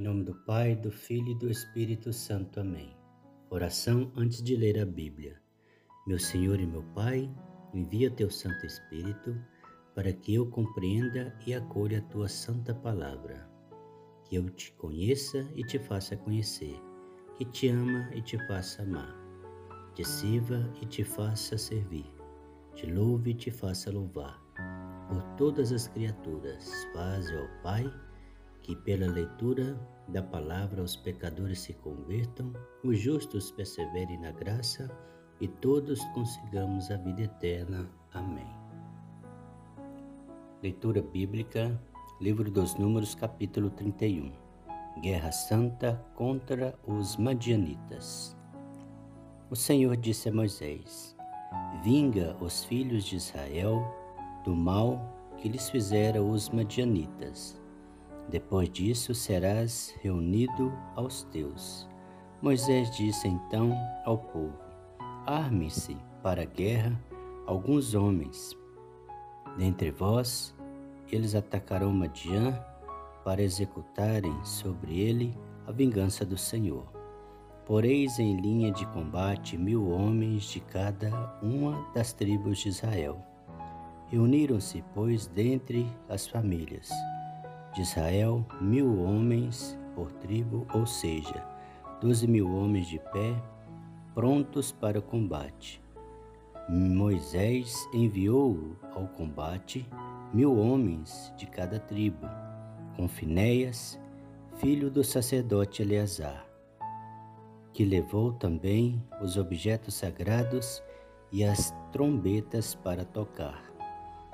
Em nome do Pai, do Filho e do Espírito Santo. Amém. Oração antes de ler a Bíblia. Meu Senhor e meu Pai, envia teu Santo Espírito para que eu compreenda e acolha a tua santa palavra. Que eu te conheça e te faça conhecer, que te ama e te faça amar, te sirva e te faça servir, te louve e te faça louvar. Por todas as criaturas, faze, ó Pai, que pela leitura da palavra os pecadores se convertam, os justos perseverem na graça e todos consigamos a vida eterna. Amém. Leitura bíblica, Livro dos Números, capítulo 31. Guerra Santa contra os Madianitas. O Senhor disse a Moisés: Vinga os filhos de Israel do mal que lhes fizeram os Madianitas depois disso serás reunido aos teus. Moisés disse então ao povo: Arme-se para a guerra alguns homens. Dentre vós, eles atacarão Madian para executarem sobre ele a vingança do Senhor. Poreis em linha de combate mil homens de cada uma das tribos de Israel. Reuniram-se, pois, dentre as famílias de Israel mil homens por tribo, ou seja, doze mil homens de pé, prontos para o combate. Moisés enviou ao combate mil homens de cada tribo, com Finéias, filho do sacerdote Eleazar, que levou também os objetos sagrados e as trombetas para tocar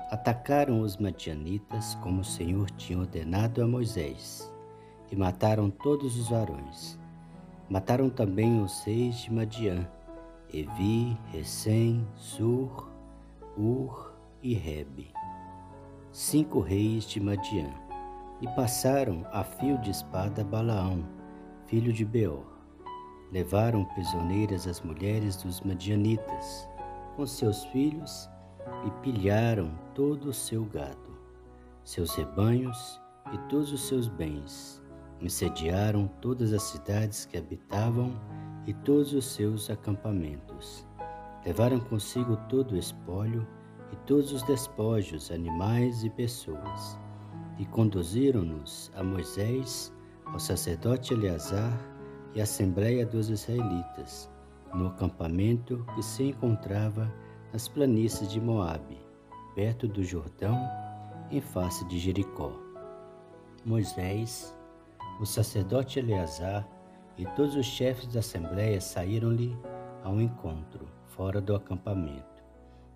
atacaram os madianitas como o Senhor tinha ordenado a Moisés e mataram todos os varões. Mataram também os reis de Madian, Evi, Recém, Sur, Ur e Rebe, cinco reis de Madian, e passaram a fio de espada Balaão, filho de Beor. Levaram prisioneiras as mulheres dos madianitas, com seus filhos e pilharam todo o seu gado, seus rebanhos e todos os seus bens. Incendiaram todas as cidades que habitavam e todos os seus acampamentos. Levaram consigo todo o espólio e todos os despojos, animais e pessoas. E conduziram-nos a Moisés, ao sacerdote Eleazar e à Assembleia dos Israelitas, no acampamento que se encontrava nas planícies de Moabe, perto do Jordão, em face de Jericó. Moisés, o sacerdote Eleazar e todos os chefes da assembleia saíram-lhe ao encontro, fora do acampamento.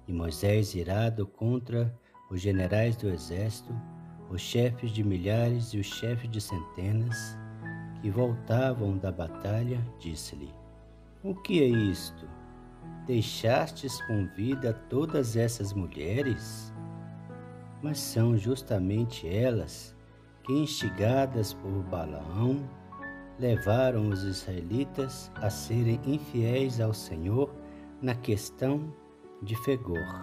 E Moisés, irado contra os generais do exército, os chefes de milhares e os chefes de centenas, que voltavam da batalha, disse-lhe: O que é isto? Deixastes com vida todas essas mulheres? Mas são justamente elas que, instigadas por Balaão, levaram os israelitas a serem infiéis ao Senhor na questão de Fegor,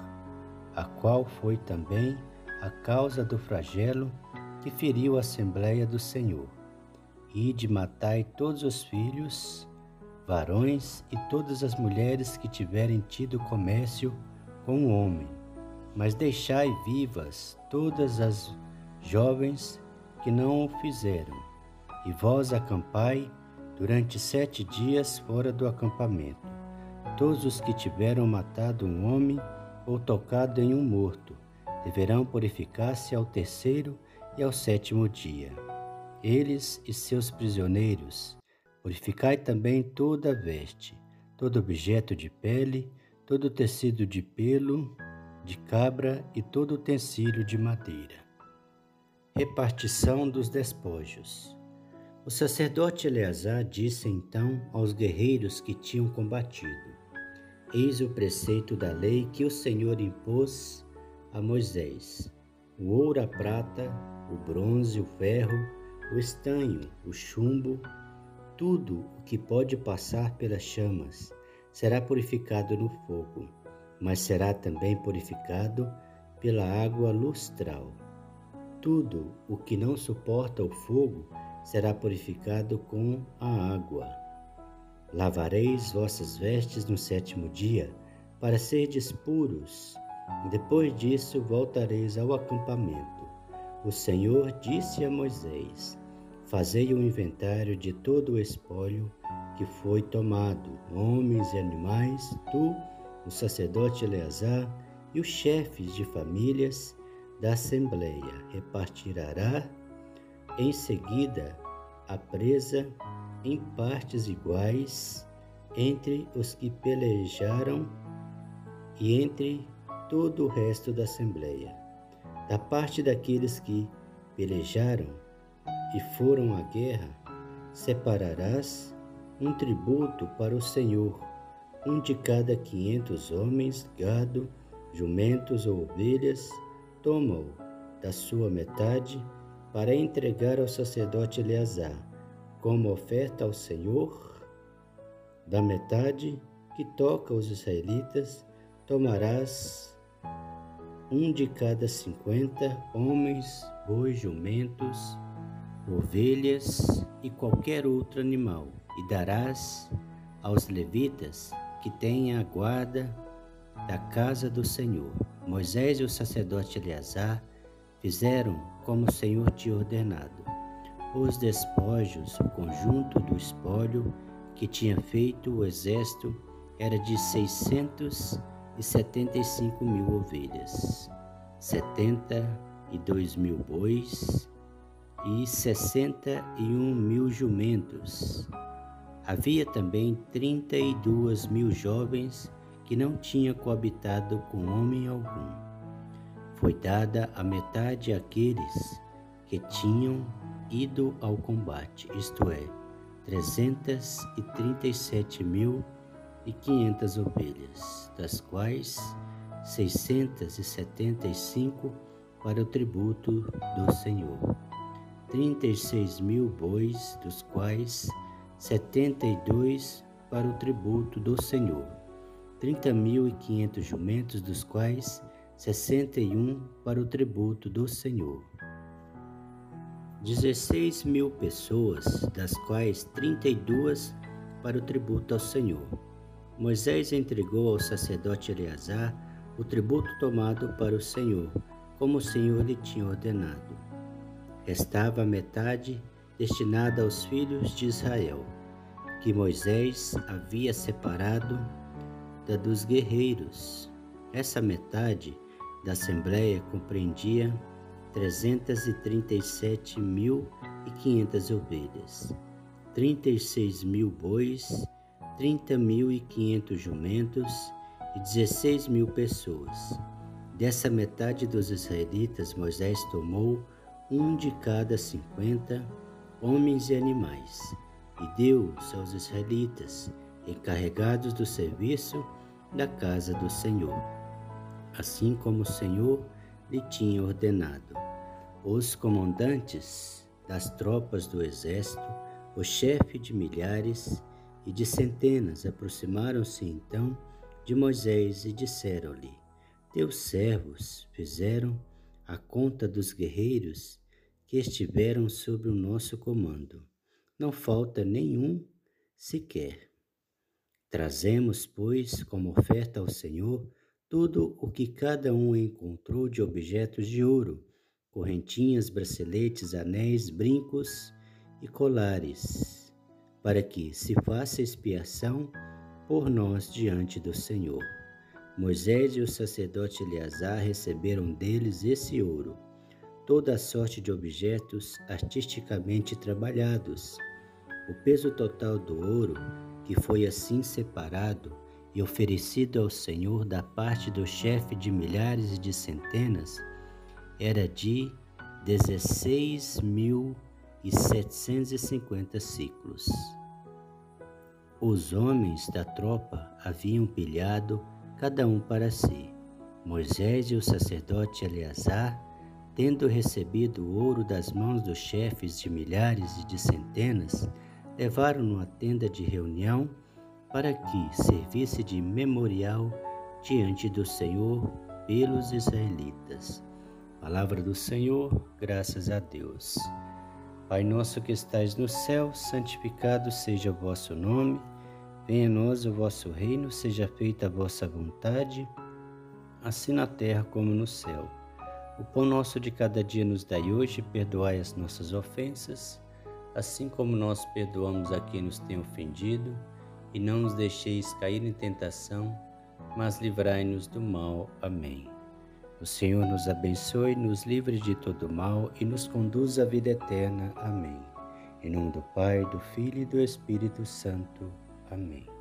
a qual foi também a causa do flagelo que feriu a Assembleia do Senhor, e de matai todos os filhos varões e todas as mulheres que tiverem tido comércio com o homem, mas deixai vivas todas as jovens que não o fizeram, e vós acampai durante sete dias fora do acampamento, todos os que tiveram matado um homem ou tocado em um morto, deverão purificar-se ao terceiro e ao sétimo dia. Eles e seus prisioneiros, Purificai também toda veste, todo objeto de pele, todo tecido de pelo, de cabra e todo utensílio de madeira. Repartição dos despojos. O sacerdote Eleazar disse então aos guerreiros que tinham combatido: Eis o preceito da lei que o Senhor impôs a Moisés: o ouro, a prata, o bronze, o ferro, o estanho, o chumbo, tudo o que pode passar pelas chamas será purificado no fogo, mas será também purificado pela água lustral. Tudo o que não suporta o fogo será purificado com a água. Lavareis vossas vestes no sétimo dia, para serdes puros. Depois disso voltareis ao acampamento. O Senhor disse a Moisés: Fazei o um inventário de todo o espólio que foi tomado, homens e animais, tu, o sacerdote Eleazar e os chefes de famílias da Assembleia. Repartirá em seguida a presa em partes iguais entre os que pelejaram e entre todo o resto da Assembleia. Da parte daqueles que pelejaram e foram à guerra, separarás um tributo para o Senhor, um de cada quinhentos homens, gado, jumentos ou ovelhas, toma-o da sua metade para entregar ao sacerdote Eleazar como oferta ao Senhor, da metade que toca os israelitas, tomarás um de cada cinquenta homens, bois, jumentos, ovelhas e qualquer outro animal, e darás aos levitas que têm a guarda da casa do Senhor. Moisés e o sacerdote Eleazar fizeram como o Senhor tinha ordenado os despojos, o conjunto do espólio que tinha feito o exército era de seiscentos e setenta e cinco mil ovelhas, setenta e dois mil bois e sessenta e um mil jumentos. Havia também trinta e duas mil jovens que não tinham coabitado com homem algum. Foi dada a metade àqueles que tinham ido ao combate, isto é, trezentas e trinta e sete mil e quinhentas ovelhas, das quais seiscentas e setenta e cinco para o tributo do Senhor, trinta e seis mil bois, dos quais setenta e dois para o tributo do Senhor, trinta mil e quinhentos jumentos, dos quais sessenta e um para o tributo do Senhor 16 mil pessoas, das quais 32 para o tributo ao Senhor. Moisés entregou ao sacerdote Eleazar o tributo tomado para o Senhor, como o Senhor lhe tinha ordenado. Restava metade destinada aos filhos de Israel, que Moisés havia separado da dos guerreiros. Essa metade da assembleia compreendia trezentas e trinta e sete mil e quinhentas ovelhas, trinta e seis mil bois, trinta mil e quinhentos jumentos e dezesseis mil pessoas. Dessa metade dos israelitas, Moisés tomou um de cada cinquenta homens e animais, e deu-os aos israelitas, encarregados do serviço da casa do Senhor, assim como o Senhor lhe tinha ordenado. Os comandantes das tropas do exército, o chefe de milhares e de centenas aproximaram-se então de Moisés e disseram-lhe: Teus servos fizeram a conta dos guerreiros que estiveram sob o nosso comando. Não falta nenhum sequer. Trazemos, pois, como oferta ao Senhor tudo o que cada um encontrou de objetos de ouro, correntinhas, braceletes, anéis, brincos e colares, para que se faça expiação por nós diante do Senhor. Moisés e o sacerdote Eleazar receberam deles esse ouro, toda a sorte de objetos artisticamente trabalhados. O peso total do ouro, que foi assim separado, e oferecido ao Senhor da parte do chefe de milhares e de centenas era de dezesseis mil e setecentos ciclos. Os homens da tropa haviam pilhado cada um para si. Moisés e o sacerdote Eleazar, tendo recebido o ouro das mãos dos chefes de milhares e de centenas, levaram-no à tenda de reunião para que servisse de memorial diante do Senhor pelos israelitas. Palavra do Senhor, graças a Deus. Pai nosso que estais no céu, santificado seja o vosso nome. Venha a nós o vosso reino, seja feita a vossa vontade, assim na terra como no céu. O pão nosso de cada dia nos dai hoje, perdoai as nossas ofensas, assim como nós perdoamos a quem nos tem ofendido, e não nos deixeis cair em tentação, mas livrai-nos do mal. Amém. O Senhor nos abençoe, nos livre de todo mal e nos conduz à vida eterna. Amém. Em nome do Pai, do Filho e do Espírito Santo. Amém.